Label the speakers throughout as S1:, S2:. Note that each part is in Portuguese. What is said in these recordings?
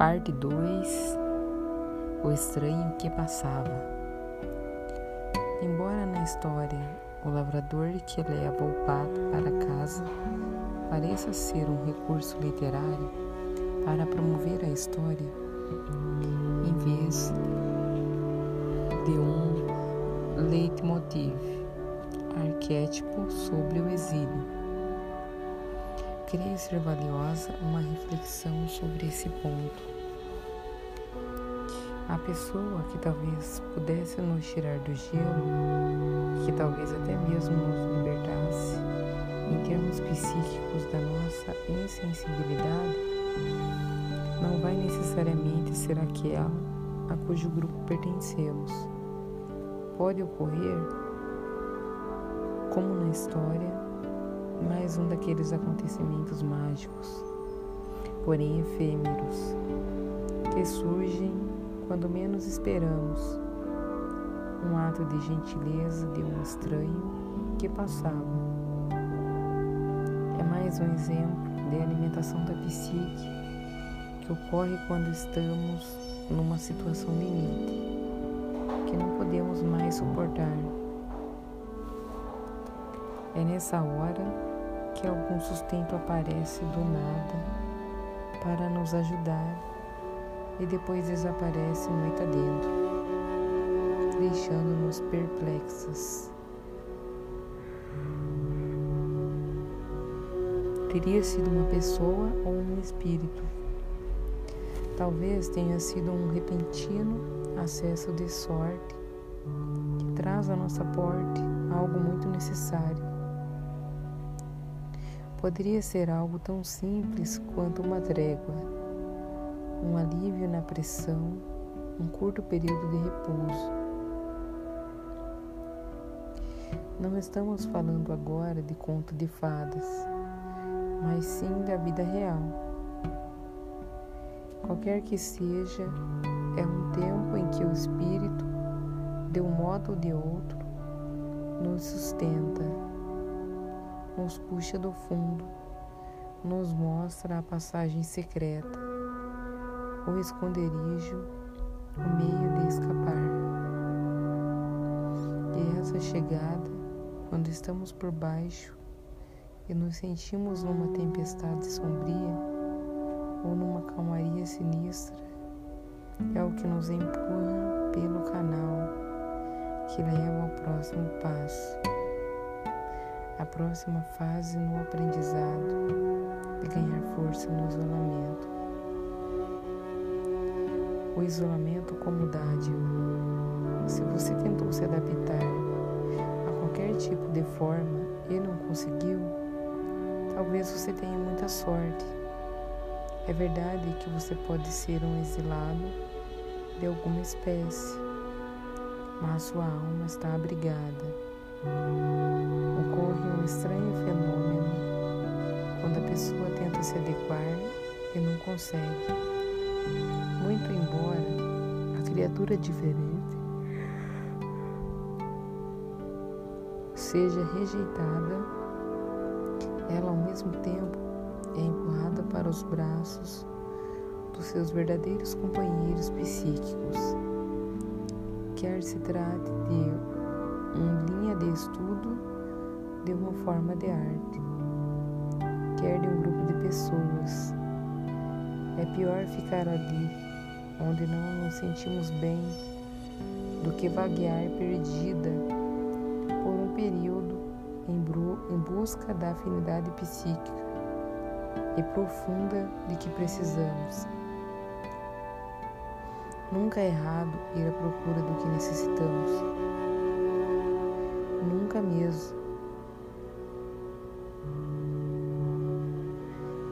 S1: Parte 2 O estranho que passava. Embora na história o lavrador que leva o pato para casa pareça ser um recurso literário para promover a história, em vez de um leitmotiv, arquétipo sobre o exílio creio ser valiosa uma reflexão sobre esse ponto. A pessoa que talvez pudesse nos tirar do gelo, que talvez até mesmo nos libertasse, em termos psíquicos da nossa insensibilidade, não vai necessariamente ser aquela a cujo grupo pertencemos. Pode ocorrer, como na história, mais um daqueles acontecimentos mágicos, porém efêmeros, que surgem quando menos esperamos. Um ato de gentileza de um estranho que passava. É mais um exemplo de alimentação da psique que ocorre quando estamos numa situação limite, que não podemos mais suportar. É nessa hora que algum sustento aparece do nada para nos ajudar e depois desaparece noite adentro, deixando-nos perplexas. Teria sido uma pessoa ou um espírito. Talvez tenha sido um repentino acesso de sorte que traz à nossa porta algo muito necessário Poderia ser algo tão simples quanto uma trégua, um alívio na pressão, um curto período de repouso. Não estamos falando agora de conto de fadas, mas sim da vida real. Qualquer que seja, é um tempo em que o Espírito, de um modo ou de outro, nos sustenta nos puxa do fundo, nos mostra a passagem secreta, o esconderijo, o meio de escapar. E essa chegada, quando estamos por baixo e nos sentimos numa tempestade sombria ou numa calmaria sinistra, é o que nos empurra pelo canal que leva ao próximo passo a próxima fase no aprendizado de ganhar força no isolamento. O isolamento como dádiva. Se você tentou se adaptar a qualquer tipo de forma e não conseguiu, talvez você tenha muita sorte. É verdade que você pode ser um exilado de alguma espécie, mas sua alma está abrigada Ocorre um estranho fenômeno quando a pessoa tenta se adequar e não consegue. Muito embora a criatura diferente seja rejeitada, ela ao mesmo tempo é empurrada para os braços dos seus verdadeiros companheiros psíquicos. Quer se trate de uma linha de estudo de uma forma de arte, quer de um grupo de pessoas. É pior ficar ali, onde não nos sentimos bem, do que vaguear perdida por um período em busca da afinidade psíquica e profunda de que precisamos. Nunca é errado ir à procura do que necessitamos mesmo.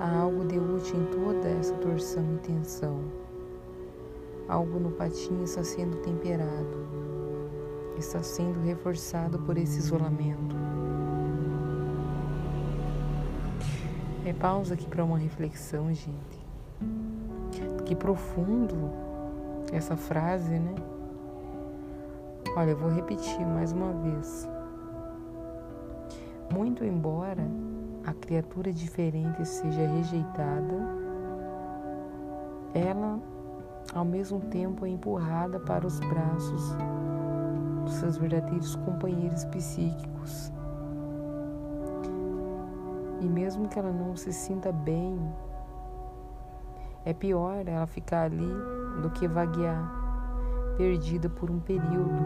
S1: Há algo de útil em toda essa torção e tensão. Algo no patinho está sendo temperado, está sendo reforçado por esse isolamento. É pausa aqui para uma reflexão, gente. Que profundo essa frase, né? Olha, eu vou repetir mais uma vez. Muito embora a criatura diferente seja rejeitada, ela ao mesmo tempo é empurrada para os braços dos seus verdadeiros companheiros psíquicos. E mesmo que ela não se sinta bem, é pior ela ficar ali do que vaguear, perdida por um período,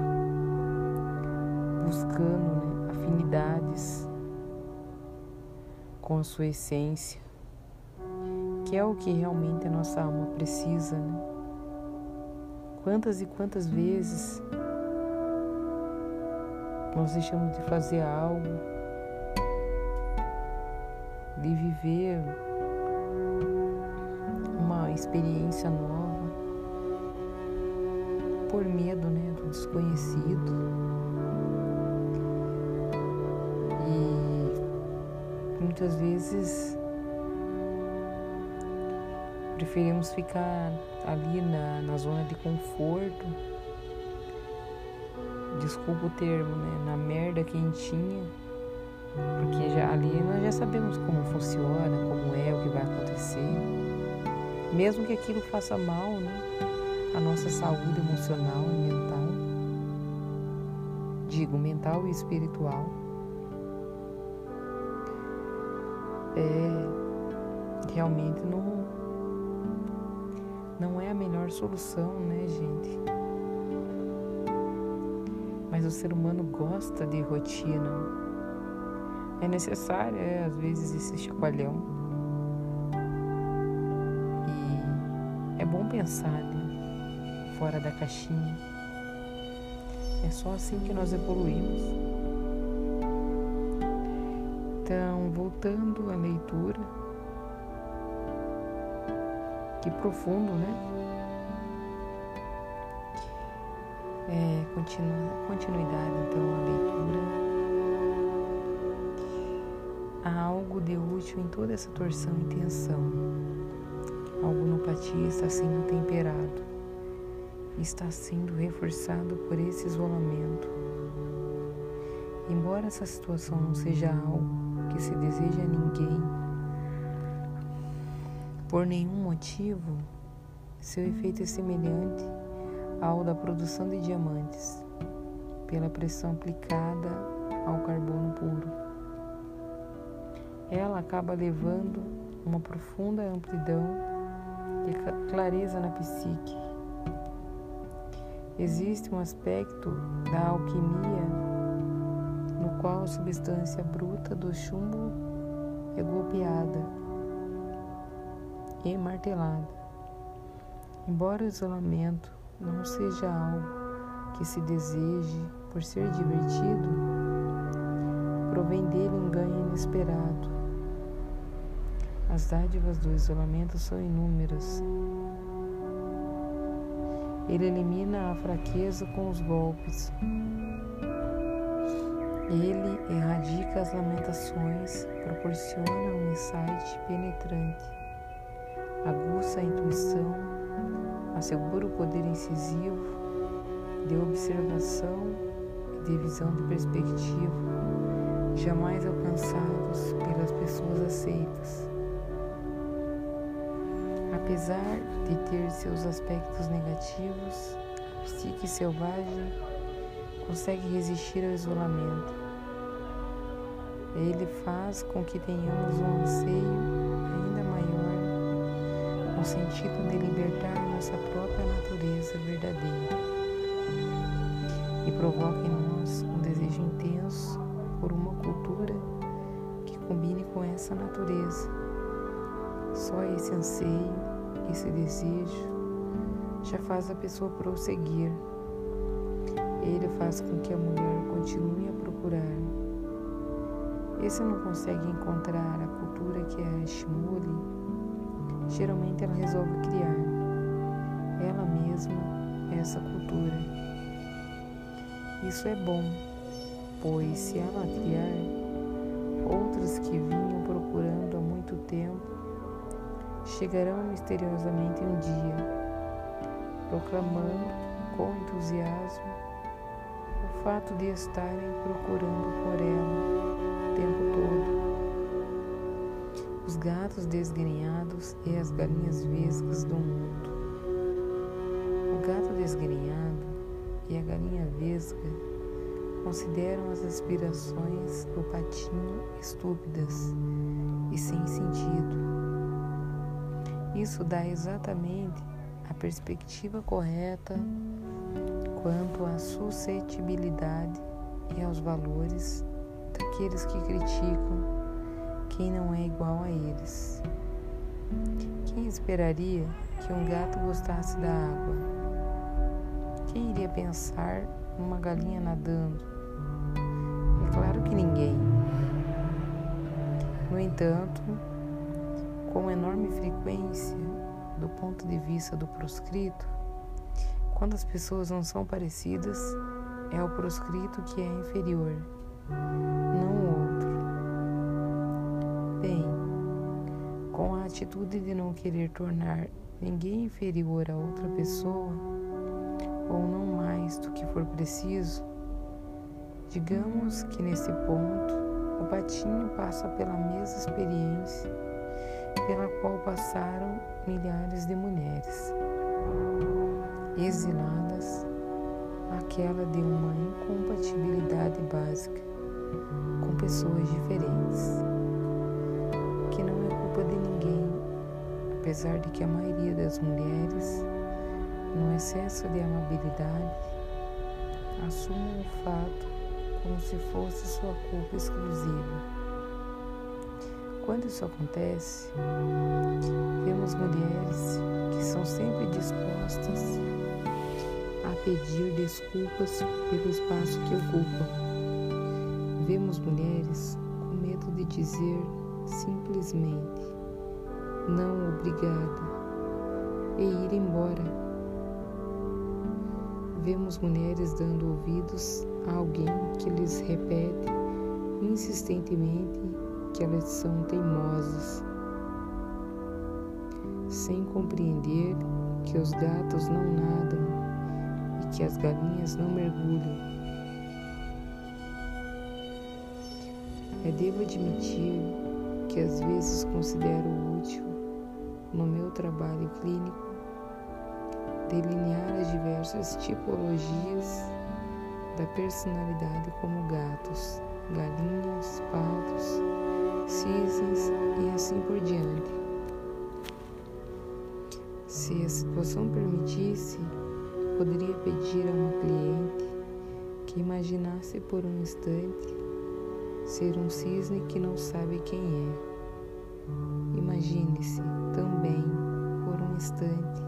S1: buscando né, afinidades com a sua essência, que é o que realmente a nossa alma precisa. Né? Quantas e quantas vezes nós deixamos de fazer algo, de viver uma experiência nova por medo né, do desconhecido. Muitas vezes preferimos ficar ali na, na zona de conforto, desculpa o termo, né? Na merda quentinha, porque já ali nós já sabemos como funciona, como é, o que vai acontecer. Mesmo que aquilo faça mal, né? A nossa saúde emocional e mental, digo, mental e espiritual. É, realmente não não é a melhor solução, né, gente? Mas o ser humano gosta de rotina. É necessário, é, às vezes, esse chacoalhão. E é bom pensar, né? Fora da caixinha. É só assim que nós evoluímos. Então, voltando à leitura que profundo, né? É, continuidade então a leitura. Há algo de útil em toda essa torção e tensão. A homeopatia está sendo temperado, está sendo reforçado por esse isolamento. Embora essa situação não seja algo que se deseja a ninguém, por nenhum motivo, seu efeito é semelhante ao da produção de diamantes, pela pressão aplicada ao carbono puro. Ela acaba levando uma profunda amplidão e clareza na psique. Existe um aspecto da alquimia qual a substância bruta do chumbo é golpeada e martelada. Embora o isolamento não seja algo que se deseje por ser divertido, provém dele um ganho inesperado. As dádivas do isolamento são inúmeras. Ele elimina a fraqueza com os golpes. Ele erradica as lamentações, proporciona um insight penetrante aguça a intuição, assegura o poder incisivo de observação e de visão de perspectiva, jamais alcançados pelas pessoas aceitas. Apesar de ter seus aspectos negativos, a psique selvagem consegue resistir ao isolamento. Ele faz com que tenhamos um anseio no sentido de libertar nossa própria natureza verdadeira e provoca em nós um desejo intenso por uma cultura que combine com essa natureza. Só esse anseio, esse desejo já faz a pessoa prosseguir. Ele faz com que a mulher continue a procurar. Esse não consegue encontrar a cultura que a estimule geralmente ela resolve criar ela mesma essa cultura. Isso é bom, pois se ela criar, outros que vinham procurando há muito tempo chegarão misteriosamente um dia, proclamando com entusiasmo o fato de estarem procurando por ela tempo todo gatos desgrenhados e as galinhas vesgas do mundo. O gato desgrenhado e a galinha vesga consideram as aspirações do patinho estúpidas e sem sentido. Isso dá exatamente a perspectiva correta quanto à suscetibilidade e aos valores daqueles que criticam quem não é igual a eles. Quem esperaria que um gato gostasse da água? Quem iria pensar numa galinha nadando? É claro que ninguém. No entanto, com enorme frequência, do ponto de vista do proscrito, quando as pessoas não são parecidas, é o proscrito que é inferior, não o outro. Bem, com a atitude de não querer tornar ninguém inferior a outra pessoa, ou não mais do que for preciso, digamos que nesse ponto o patinho passa pela mesma experiência pela qual passaram milhares de mulheres exiladas, aquela de uma incompatibilidade básica com pessoas diferentes, que não é culpa de ninguém, apesar de que a maioria das mulheres, no excesso de amabilidade, assumem o fato como se fosse sua culpa exclusiva. Quando isso acontece, vemos mulheres que são sempre dispostas a pedir desculpas pelo espaço que ocupam. Vemos mulheres com medo de dizer simplesmente não obrigada e ir embora. Vemos mulheres dando ouvidos a alguém que lhes repete insistentemente que elas são teimosas, sem compreender que os gatos não nadam e que as galinhas não mergulham. Eu devo admitir que às vezes considero útil, no meu trabalho clínico, delinear as diversas tipologias da personalidade como gatos, galinhas, patos, cisnes e assim por diante. Se a situação permitisse, poderia pedir a uma cliente que imaginasse por um instante ser um cisne que não sabe quem é. Imagine-se também por um instante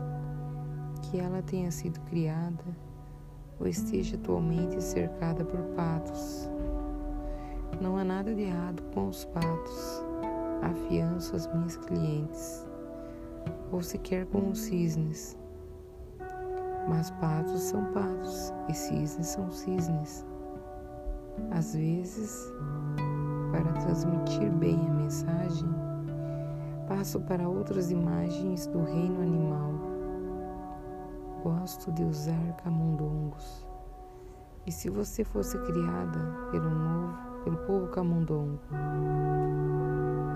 S1: que ela tenha sido criada ou esteja atualmente cercada por patos. Não há nada de errado com os patos, afianço as minhas clientes, ou sequer com os cisnes. Mas patos são patos e cisnes são cisnes. Às vezes, para transmitir bem a mensagem, passo para outras imagens do reino animal. Gosto de usar camundongos. E se você fosse criada pelo novo, pelo povo camundongo,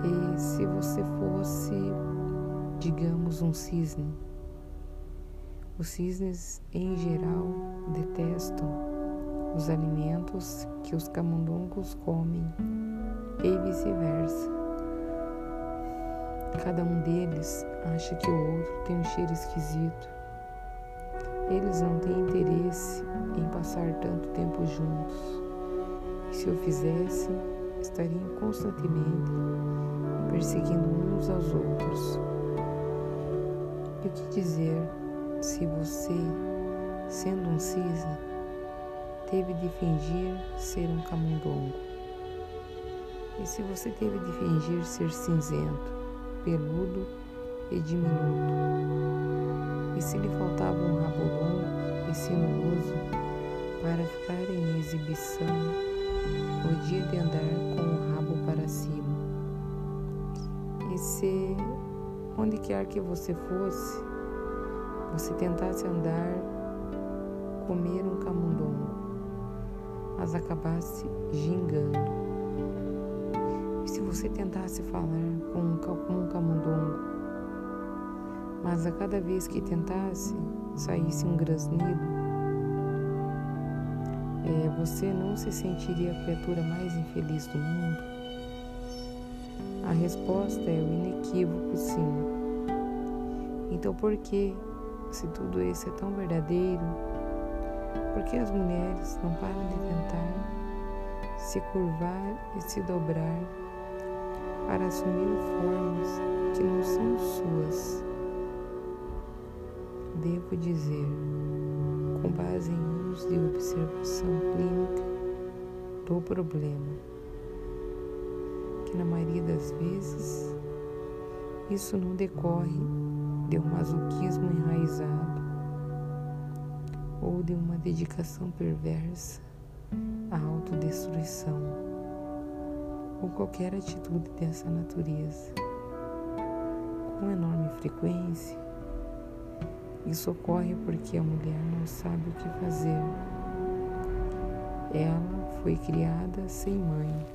S1: e se você fosse, digamos, um cisne, os cisnes, em geral, detestam os alimentos que os camundongos comem e vice-versa. Cada um deles acha que o outro tem um cheiro esquisito. Eles não têm interesse em passar tanto tempo juntos. E se o fizessem, estariam constantemente perseguindo uns aos outros. E o que dizer se você, sendo um cisne, teve de fingir ser um camundongo? E se você teve de fingir ser cinzento, peludo e diminuto? E se lhe faltava um rabo longo e sinuoso para ficar em exibição no dia de andar com o rabo para cima? E se, onde quer que você fosse, você tentasse andar, comer um camundongo, mas acabasse gingando. E se você tentasse falar com um, camundongo, mas a cada vez que tentasse saísse um grasnido, é, você não se sentiria a criatura mais infeliz do mundo? A resposta é o inequívoco sim. Então, por que, se tudo isso é tão verdadeiro, por que as mulheres não param de tentar se curvar e se dobrar para assumir formas que não são suas? Devo dizer, com base em anos de observação clínica do problema, que na maioria das vezes isso não decorre de um masoquismo enraizado ou de uma dedicação perversa à autodestruição ou qualquer atitude dessa natureza. Com enorme frequência, isso ocorre porque a mulher não sabe o que fazer. Ela foi criada sem mãe